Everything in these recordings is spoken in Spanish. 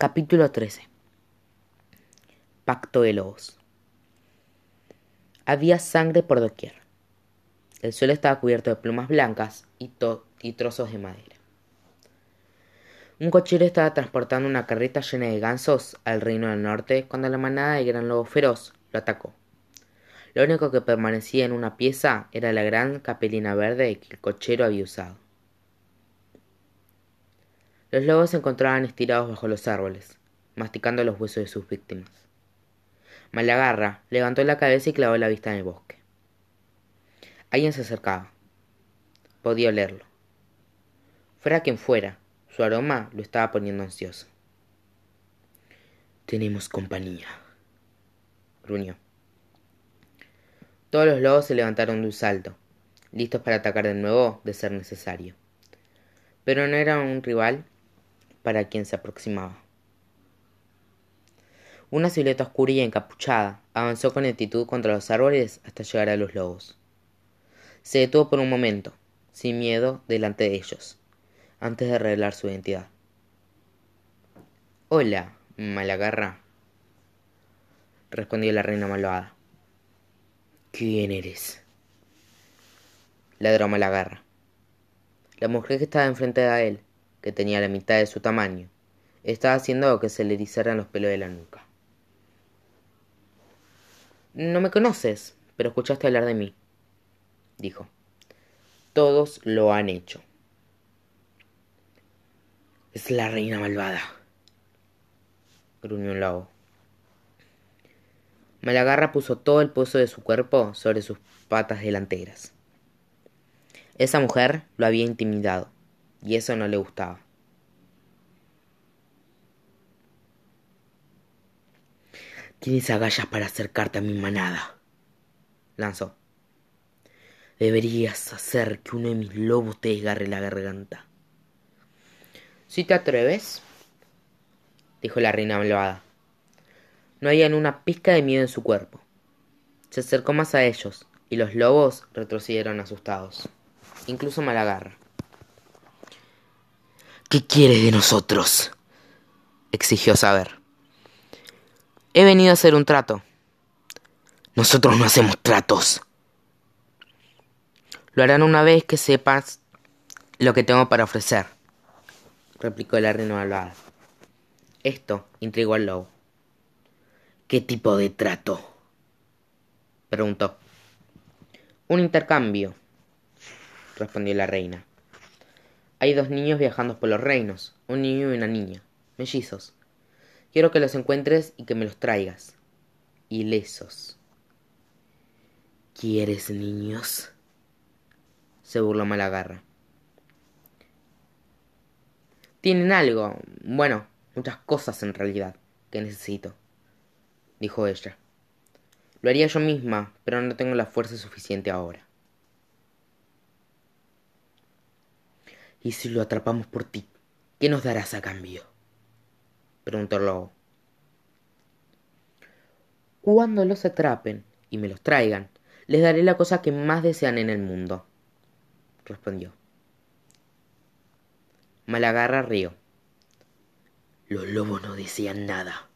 Capítulo 13 Pacto de lobos Había sangre por doquier. El suelo estaba cubierto de plumas blancas y, trozos de madera. Un cochero estaba transportando una carreta llena de gansos al reino del norte cuando la manada de gran lobo feroz lo atacó. Lo único que permanecía en una pieza era la gran capelina verde que el cochero había usado. Los lobos se encontraban estirados bajo los árboles, masticando los huesos de sus víctimas. Malagarra levantó la cabeza y clavó la vista en el bosque. Alguien se acercaba. Podía olerlo. Fuera quien fuera, su aroma lo estaba poniendo ansioso. Tenemos compañía, gruñó. Todos los lobos se levantaron de un salto, listos para atacar de nuevo de ser necesario. Pero no era un rival para quien se aproximaba. Una silueta oscura y encapuchada avanzó con lentitud contra los árboles hasta llegar a los lobos. Se detuvo por un momento, sin miedo, delante de ellos, antes de revelar su identidad. Hola, malagarra, respondió la reina malvada. ¿Quién eres? Ladró Malagarra. La mujer que estaba enfrente de él que tenía la mitad de su tamaño, estaba haciendo que se le erizaran los pelos de la nuca. No me conoces, pero escuchaste hablar de mí, dijo. Todos lo han hecho. Es la reina malvada, gruñó un lobo. Malagarra puso todo el peso de su cuerpo sobre sus patas delanteras. Esa mujer lo había intimidado y eso no le gustaba. Tienes agallas para acercarte a mi manada, lanzó. Deberías hacer que uno de mis lobos te desgarre la garganta. Si te atreves, dijo la reina malvada. No había una pizca de miedo en su cuerpo. Se acercó más a ellos, y los lobos retrocedieron asustados, incluso Malagarra. ¿Qué quieres de nosotros? exigió saber. He venido a hacer un trato. Nosotros no hacemos tratos. Lo harán una vez que sepas lo que tengo para ofrecer, replicó la reina malvada. Esto intrigó al lobo. ¿Qué tipo de trato? preguntó. Un intercambio, respondió la reina. Hay dos niños viajando por los reinos, un niño y una niña, mellizos. Quiero que los encuentres y que me los traigas. Ilesos. ¿Quieres niños? se burló Malagarra. Tienen algo, bueno, muchas cosas en realidad, que necesito, dijo ella. Lo haría yo misma, pero no tengo la fuerza suficiente ahora. ¿Y si lo atrapamos por ti? ¿Qué nos darás a cambio? preguntó el lobo. Cuando los atrapen y me los traigan, les daré la cosa que más desean en el mundo, respondió. Malagarra rió. Los lobos no desean nada,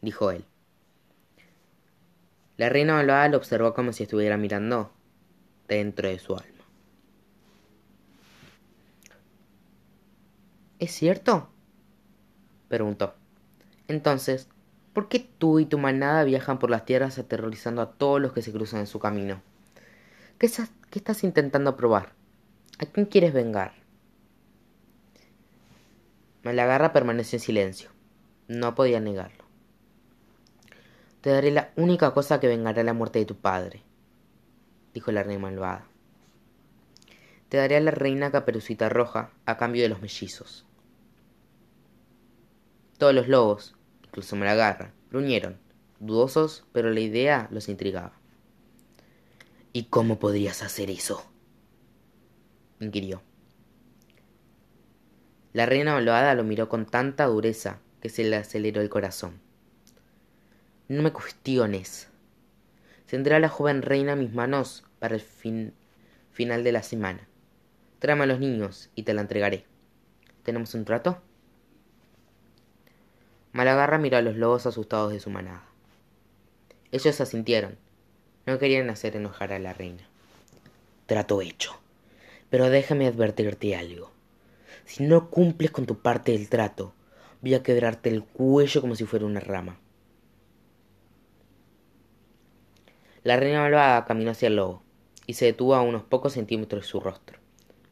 dijo él. La reina malvada lo observó como si estuviera mirando dentro de su alma. ¿Es cierto? preguntó. Entonces, ¿por qué tú y tu manada viajan por las tierras aterrorizando a todos los que se cruzan en su camino? ¿Qué, qué estás intentando probar? ¿A quién quieres vengar? Malagarra permaneció en silencio. No podía negarlo. Te daré la única cosa que vengará la muerte de tu padre, dijo la reina malvada. Te daré a la reina caperucita roja a cambio de los mellizos. Todos los lobos, incluso Malagarra, gruñeron, dudosos, pero la idea los intrigaba. ¿Y cómo podrías hacer eso? inquirió. La reina malvada lo miró con tanta dureza que se le aceleró el corazón. No me cuestiones. Tendrá la joven reina mis manos para el fin, final de la semana. Tráeme a los niños y te la entregaré. ¿Tenemos un trato? Malagarra miró a los lobos asustados de su manada. Ellos asintieron. No querían hacer enojar a la reina. Trato hecho. Pero déjame advertirte algo. Si no cumples con tu parte del trato, voy a quebrarte el cuello como si fuera una rama. La reina malvada caminó hacia el lobo y se detuvo a unos pocos centímetros de su rostro,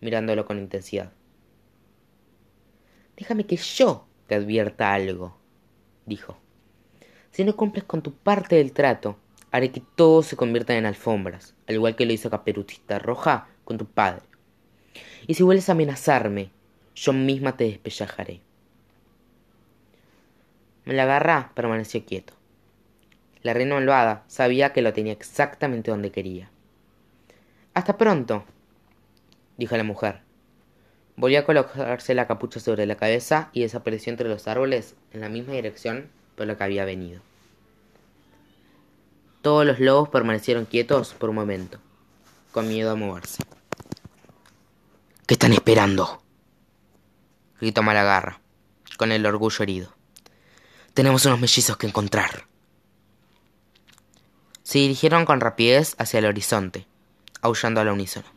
mirándolo con intensidad. Déjame que yo te advierta algo, dijo. Si no cumples con tu parte del trato, haré que todo se convierta en alfombras, al igual que lo hizo Caperucita Roja con tu padre. Y si vuelves a amenazarme, yo misma te despellejaré. agarra permaneció quieto. La reina malvada sabía que lo tenía exactamente donde quería. Hasta pronto, dijo la mujer. Volvió a colocarse la capucha sobre la cabeza y desapareció entre los árboles en la misma dirección por la que había venido. Todos los lobos permanecieron quietos por un momento, con miedo a moverse. ¿Qué están esperando? gritó Malagarra, con el orgullo herido. Tenemos unos mellizos que encontrar. Se dirigieron con rapidez hacia el horizonte, aullando al unísono.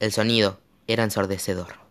El sonido era ensordecedor.